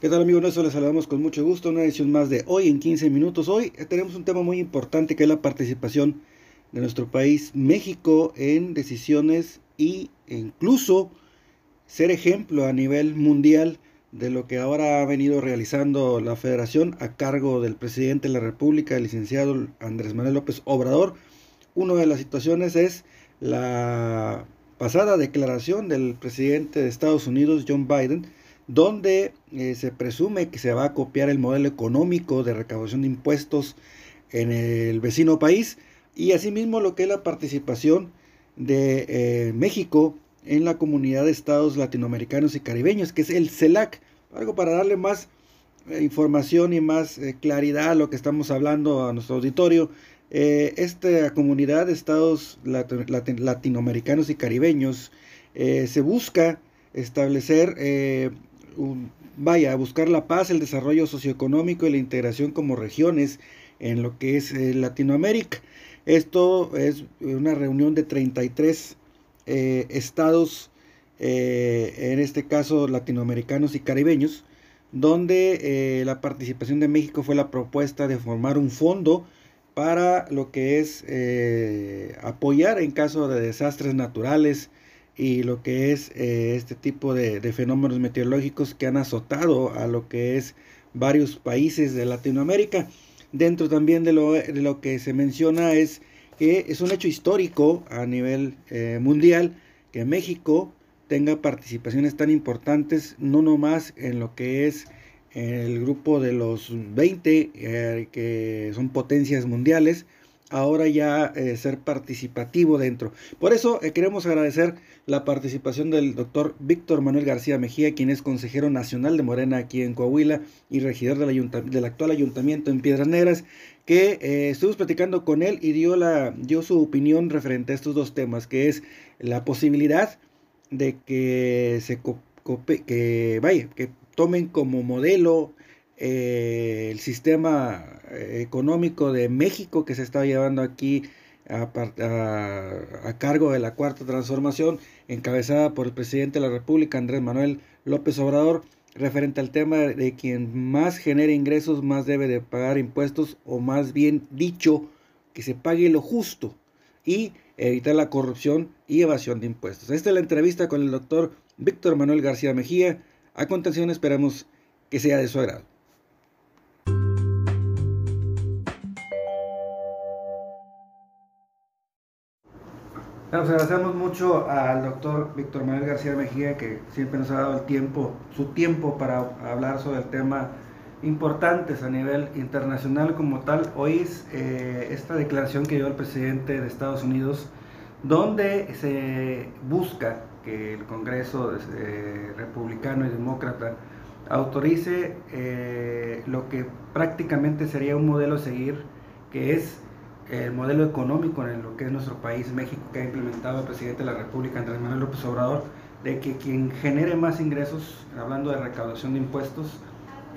¿Qué tal amigos nuestros? Les saludamos con mucho gusto. Una edición más de hoy en 15 minutos. Hoy tenemos un tema muy importante que es la participación de nuestro país México en decisiones y incluso ser ejemplo a nivel mundial de lo que ahora ha venido realizando la federación a cargo del presidente de la República, el licenciado Andrés Manuel López Obrador. Una de las situaciones es la pasada declaración del presidente de Estados Unidos, John Biden, donde eh, se presume que se va a copiar el modelo económico de recaudación de impuestos en el vecino país y asimismo lo que es la participación de eh, México en la comunidad de estados latinoamericanos y caribeños, que es el CELAC. Algo para darle más eh, información y más claridad a lo que estamos hablando a nuestro auditorio. esta comunidad de estados latinoamericanos y caribeños se busca establecer vaya, a buscar la paz, el desarrollo socioeconómico y la integración como regiones en lo que es eh, Latinoamérica. Esto es una reunión de 33 eh, estados, eh, en este caso latinoamericanos y caribeños, donde la participación de México fue la propuesta de formar un fondo para lo que es apoyar en caso de desastres naturales, y lo que es eh, este tipo de, fenómenos meteorológicos que han azotado a lo que es varios países de Latinoamérica. Dentro también de lo, de lo que se menciona es que es un hecho histórico a nivel eh, mundial que México tenga participaciones tan importantes, no nomás en lo que es el grupo de los 20, eh, que son potencias mundiales, ahora ya eh, ser participativo dentro. Por eso eh, queremos agradecer la participación del doctor Víctor Manuel García Mejía, quien es consejero nacional de Morena aquí en Coahuila y regidor del, del actual ayuntamiento en Piedras Negras, que eh, estuvimos platicando con él y dio, la, dio su opinión referente a estos dos temas, que es la posibilidad de que se que vaya, que tomen como modelo eh, el sistema eh, económico de México que se está llevando aquí a, cargo de la cuarta transformación, encabezada por el presidente de la República, Andrés Manuel López Obrador, referente al tema de quien más genera ingresos, más debe de pagar impuestos, o más bien dicho, que se pague lo justo y evitar la corrupción y evasión de impuestos. Esta es la entrevista con el doctor Víctor Manuel García Mejía. A continuación esperamos que sea de su agrado. Bueno, pues agradecemos mucho al doctor Víctor Manuel García Mejía que siempre nos ha dado el tiempo, su tiempo para hablar sobre el tema importantes a nivel internacional como tal. Hoy es eh, esta declaración que dio el presidente de Estados Unidos, donde se busca que el Congreso eh, republicano y demócrata autorice eh, lo que prácticamente sería un modelo a seguir, que es el modelo económico en lo que es nuestro país, México, que ha implementado el presidente de la República, Andrés Manuel López Obrador, de que quien genere más ingresos, hablando de recaudación de impuestos,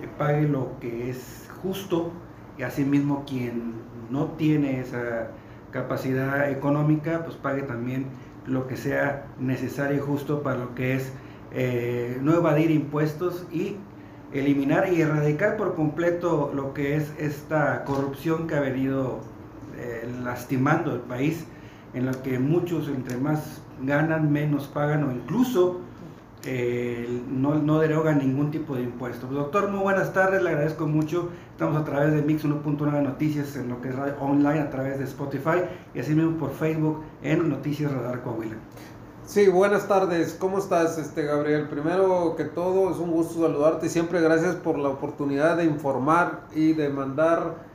eh, pague lo que es justo y asimismo quien no tiene esa capacidad económica, pues pague también lo que sea necesario y justo para lo que es eh, no evadir impuestos y eliminar y erradicar por completo lo que es esta corrupción que ha venido eh, lastimando el país, en la que muchos entre más ganan, menos pagan o incluso eh, no, no, derogan ningún tipo de impuesto. Doctor, muy buenas tardes, le agradezco mucho. Estamos a través de Mix 1.9 Noticias en lo que es online, a través de Spotify y así mismo por Facebook en Noticias Radar Coahuila. Sí, buenas tardes. ¿Cómo estás, este Gabriel? Primero que todo, es un gusto saludarte y siempre gracias por la oportunidad de informar y de mandar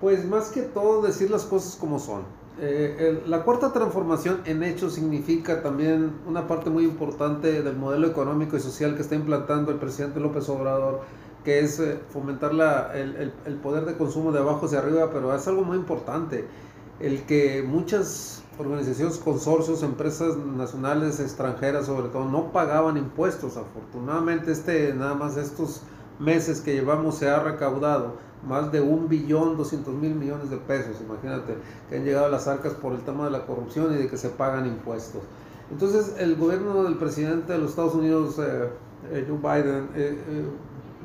pues más que todo decir las cosas como son. Eh, la cuarta transformación en hecho significa también una parte muy importante del modelo económico y social que está implantando el presidente López Obrador, que es eh, fomentar la, el, el, poder de consumo de abajo hacia arriba, pero es algo muy importante, el que muchas organizaciones, consorcios, empresas nacionales, extranjeras sobre todo, no pagaban impuestos. Afortunadamente este, nada más estos meses que llevamos se ha recaudado más de un billón doscientos mil millones de pesos, imagínate, que han llegado a las arcas por el tema de la corrupción y de que se pagan impuestos. Entonces, el gobierno del presidente de los Estados Unidos, eh, eh, Joe Biden, eh,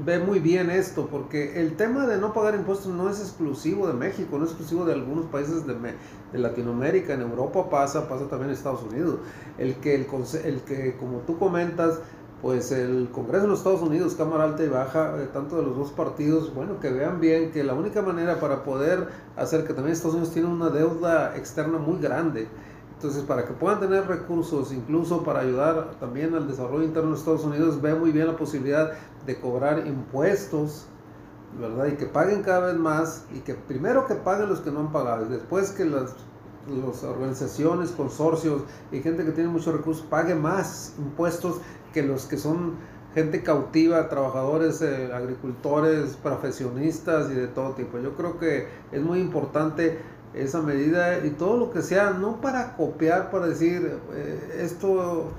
ve muy bien esto, porque el tema de no pagar impuestos no es exclusivo de México, no es exclusivo de algunos países de, de Latinoamérica, en Europa pasa, pasa también en Estados Unidos. El que, el, el que como tú comentas, pues el Congreso de los Estados Unidos, Cámara Alta y Baja, tanto de los dos partidos, bueno, que vean bien que la única manera para poder hacer que también Estados Unidos tiene una deuda externa muy grande, entonces para que puedan tener recursos, incluso para ayudar también al desarrollo interno de Estados Unidos, ve muy bien la posibilidad de cobrar impuestos, ¿verdad? Y que paguen cada vez más, y que primero que paguen los que no han pagado, y después que las las organizaciones, consorcios y gente que tiene muchos recursos pague más impuestos que los que son gente cautiva, trabajadores, eh, agricultores, profesionistas y de todo tipo. Yo creo que es muy importante esa medida y todo lo que sea, no para copiar, para decir eh, esto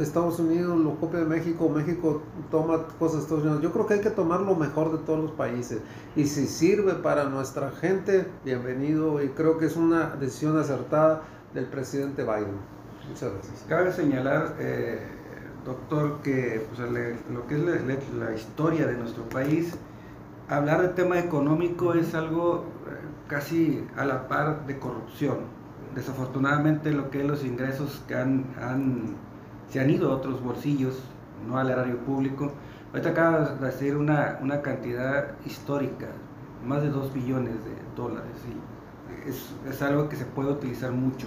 Estados Unidos lo copia de México, México toma cosas de Estados Unidos. Yo creo que hay que tomar lo mejor de todos los países. Y si sirve para nuestra gente, bienvenido. Y creo que es una decisión acertada del presidente Biden. Muchas gracias. Cabe señalar eh, doctor, que pues, lo que es la, historia de nuestro país, hablar de tema económico es algo eh, casi a la par de corrupción. Desafortunadamente lo que es los ingresos que han, se han ido a otros bolsillos, no al erario público. Ahorita acaba de decir una, una cantidad histórica, más de 2 billones de dólares. Y es, es algo que se puede utilizar mucho.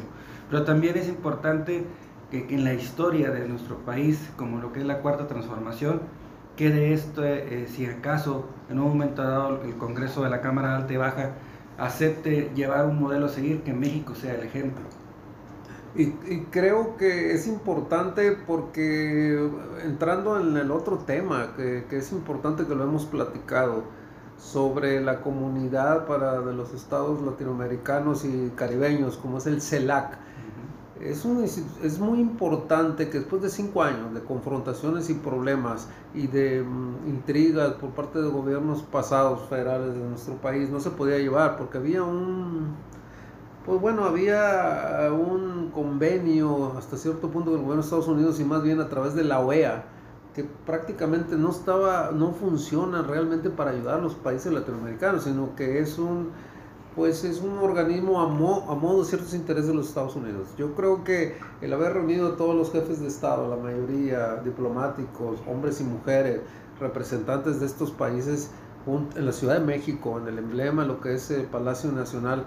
Pero también es importante que, en la historia de nuestro país, como lo que es la cuarta transformación, quede esto, eh, si acaso en un momento dado el Congreso de la Cámara Alta y Baja acepte llevar un modelo a seguir, que México sea el ejemplo. Y, creo que es importante porque entrando en el otro tema, que, que, es importante que lo hemos platicado, sobre la comunidad para de los estados latinoamericanos y caribeños, como es el CELAC, es, un, es muy importante que después de cinco años de confrontaciones y problemas y de mm, intrigas por parte de gobiernos pasados federales de nuestro país no se podía llevar porque había un pues bueno había un convenio hasta cierto punto con el gobierno de Estados Unidos y más bien a través de la OEA que prácticamente no estaba no funciona realmente para ayudar a los países latinoamericanos sino que es un pues es un organismo a, modo de ciertos intereses de los Estados Unidos. Yo creo que el haber reunido a todos los jefes de Estado, la mayoría diplomáticos, hombres y mujeres, representantes de estos países en la Ciudad de México, en el emblema, lo que es el Palacio Nacional,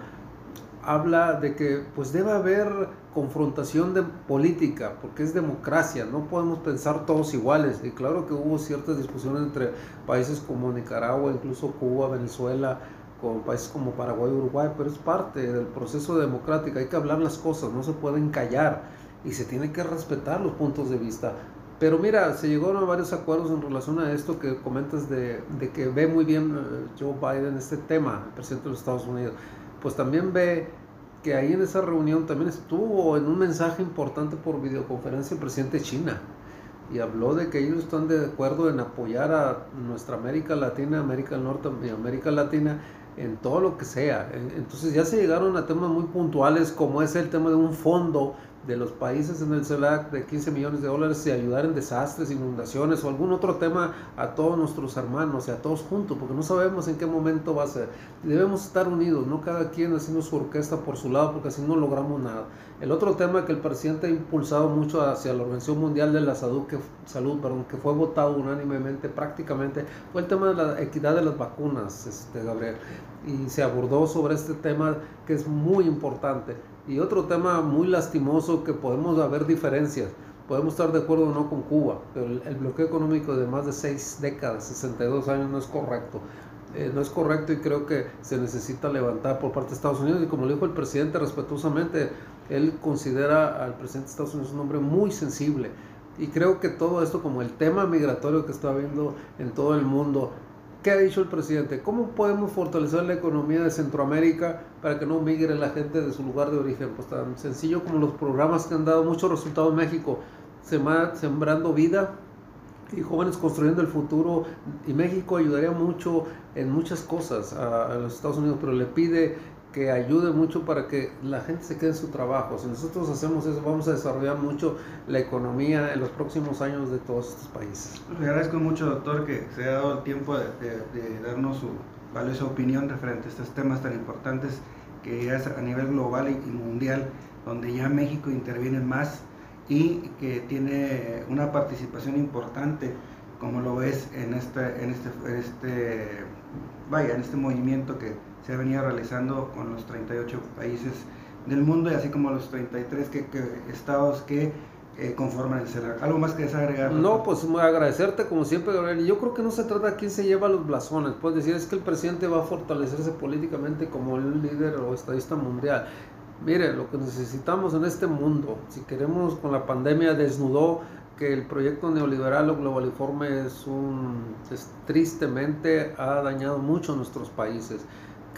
habla de que pues debe haber confrontación de política, porque es democracia, no podemos pensar todos iguales. Y claro que hubo ciertas discusiones entre países como Nicaragua, incluso Cuba, Venezuela, con países como Paraguay Uruguay, pero es parte del proceso democrático, hay que hablar las cosas, no se pueden callar y se tiene que respetar los puntos de vista. Pero mira, se llegaron a varios acuerdos en relación a esto que comentas de, de que ve muy bien eh, Joe Biden este tema, el presidente de los Estados Unidos. Pues también ve que ahí en esa reunión también estuvo en un mensaje importante por videoconferencia el presidente de China y habló de que ellos están de acuerdo en apoyar a nuestra América Latina, América del Norte y América Latina en todo lo que sea. Entonces ya se llegaron a temas muy puntuales como es el tema de un fondo de los países en el CELAC de 15 millones de dólares y ayudar en desastres, inundaciones o algún otro tema a todos nuestros hermanos y a todos juntos, porque no sabemos en qué momento va a ser. Debemos estar unidos, no cada quien haciendo su orquesta por su lado, porque así no logramos nada. El otro tema que el presidente ha impulsado mucho hacia la Organización Mundial de la Salud, que, salud, perdón, que fue votado unánimemente prácticamente, fue el tema de la equidad de las vacunas, este, Gabriel. Y se abordó sobre este tema que es muy importante y otro tema muy lastimoso que podemos haber diferencias. Podemos estar de acuerdo o no con Cuba, pero el, bloqueo económico de más de seis décadas, 62 años, no es correcto. Eh, no es correcto y creo que se necesita levantar por parte de Estados Unidos. Y como le dijo el presidente respetuosamente, él considera al presidente de Estados Unidos un hombre muy sensible. Y creo que todo esto, como el tema migratorio que está habiendo en todo el mundo, ¿Qué ha dicho el presidente? ¿Cómo podemos fortalecer la economía de Centroamérica para que no migre la gente de su lugar de origen? Pues tan sencillo como los programas que han dado muchos resultados en México, sembrando vida y jóvenes construyendo el futuro. Y México ayudaría mucho en muchas cosas a, los Estados Unidos, pero le pide que ayude mucho para que la gente se quede en su trabajo. Si nosotros hacemos eso, vamos a desarrollar mucho la economía en los próximos años de todos estos países. Le agradezco mucho, doctor, que se haya dado el tiempo de, darnos su valiosa opinión referente a estos temas tan importantes que ya es a nivel global y mundial, donde ya México interviene más y que tiene una participación importante, como lo ves en este, en este, este, vaya, en este movimiento que se ha venido realizando con los 38 países del mundo y así como los 33 que, estados que eh, conforman el CELAC. ¿Algo más que desagregar? No, pues agradecerte como siempre, Gabriel. Yo creo que no se trata de quién se lleva los blasones. Puedes decir es que el presidente va a fortalecerse políticamente como el líder o estadista mundial. Mire, lo que necesitamos en este mundo, si queremos con la pandemia desnudó que el proyecto neoliberal o globaliforme es un tristemente ha dañado mucho a nuestros países.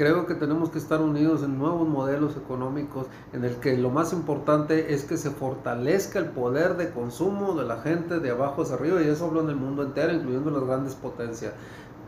Creo que tenemos que estar unidos en nuevos modelos económicos en el que lo más importante es que se fortalezca el poder de consumo de la gente de abajo hacia arriba y eso hablo en el mundo entero, incluyendo las grandes potencias.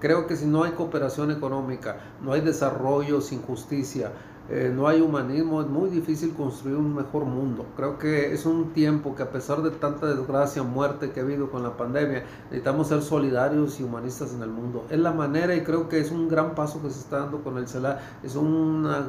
Creo que si no hay cooperación económica, no hay desarrollo sin justicia, eh, no hay humanismo, es muy difícil construir un mejor mundo. Creo que es un tiempo que a pesar de tanta desgracia, muerte que ha habido con la pandemia, necesitamos ser solidarios y humanistas en el mundo. Es la manera y creo que es un gran paso que se está dando con el CELA. Es una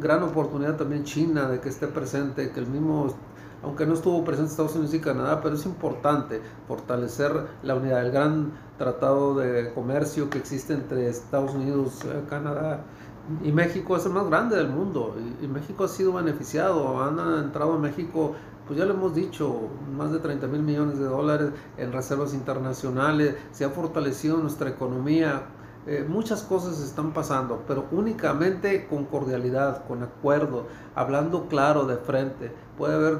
gran oportunidad también China de que esté presente, que el mismo aunque no estuvo presente Estados Unidos y Canadá, pero es importante fortalecer la unidad, el gran tratado de comercio que existe entre Estados Unidos, eh, Canadá y México es el más grande del mundo y, México ha sido beneficiado, han entrado a México, pues ya lo hemos dicho, más de 30 mil millones de dólares en reservas internacionales, se ha fortalecido nuestra economía, eh, muchas cosas están pasando, pero únicamente con cordialidad, con acuerdo, hablando claro de frente, puede haber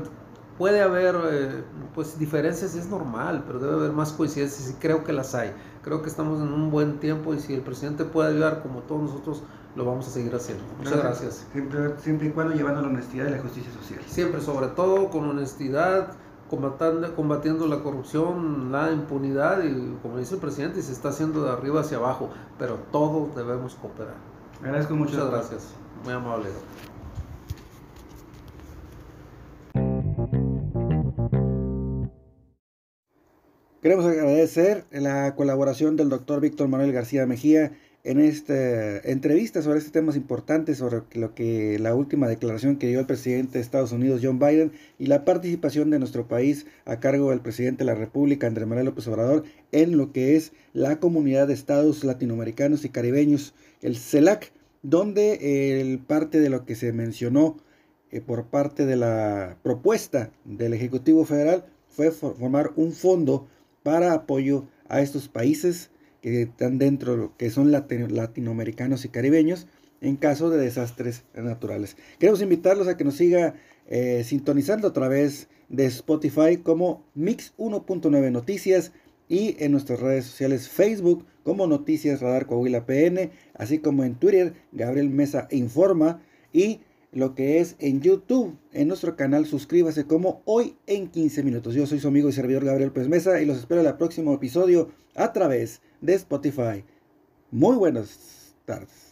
puede haber eh, pues diferencias es normal pero debe haber más coincidencias y creo que las hay creo que estamos en un buen tiempo y si el presidente puede ayudar como todos nosotros lo vamos a seguir haciendo. Muchas gracias. Siempre, y cuando llevando la honestidad y la justicia social. Siempre, sobre todo con honestidad, combatiendo, combatiendo la corrupción, la impunidad y como dice el presidente, se está haciendo de arriba hacia abajo, pero todos debemos cooperar. Agradezco mucho. Muchas gracias. Muy amable. Queremos agradecer la colaboración del doctor Víctor Manuel García Mejía en esta entrevista sobre este temas importantes, sobre lo que la última declaración que dio el presidente de Estados Unidos, John Biden, y la participación de nuestro país a cargo del presidente de la República, Andrés Manuel López Obrador, en lo que es la comunidad de estados latinoamericanos y caribeños, el CELAC, donde el parte de lo que se mencionó eh, por parte de la propuesta del Ejecutivo Federal fue formar un fondo para apoyo a estos países que están dentro, que son latinoamericanos y caribeños, en caso de desastres naturales. Queremos invitarlos a que nos siga eh, sintonizando a través de Spotify como Mix 1.9 Noticias y en nuestras redes sociales Facebook como Noticias Radar Coahuila PN, así como en Twitter Gabriel Mesa Informa y lo que es en YouTube. En nuestro canal suscríbase como hoy en 15 minutos. Yo soy su amigo y servidor Gabriel Pérez Mesa y los espero en el próximo episodio a través de Spotify. Muy buenas tardes.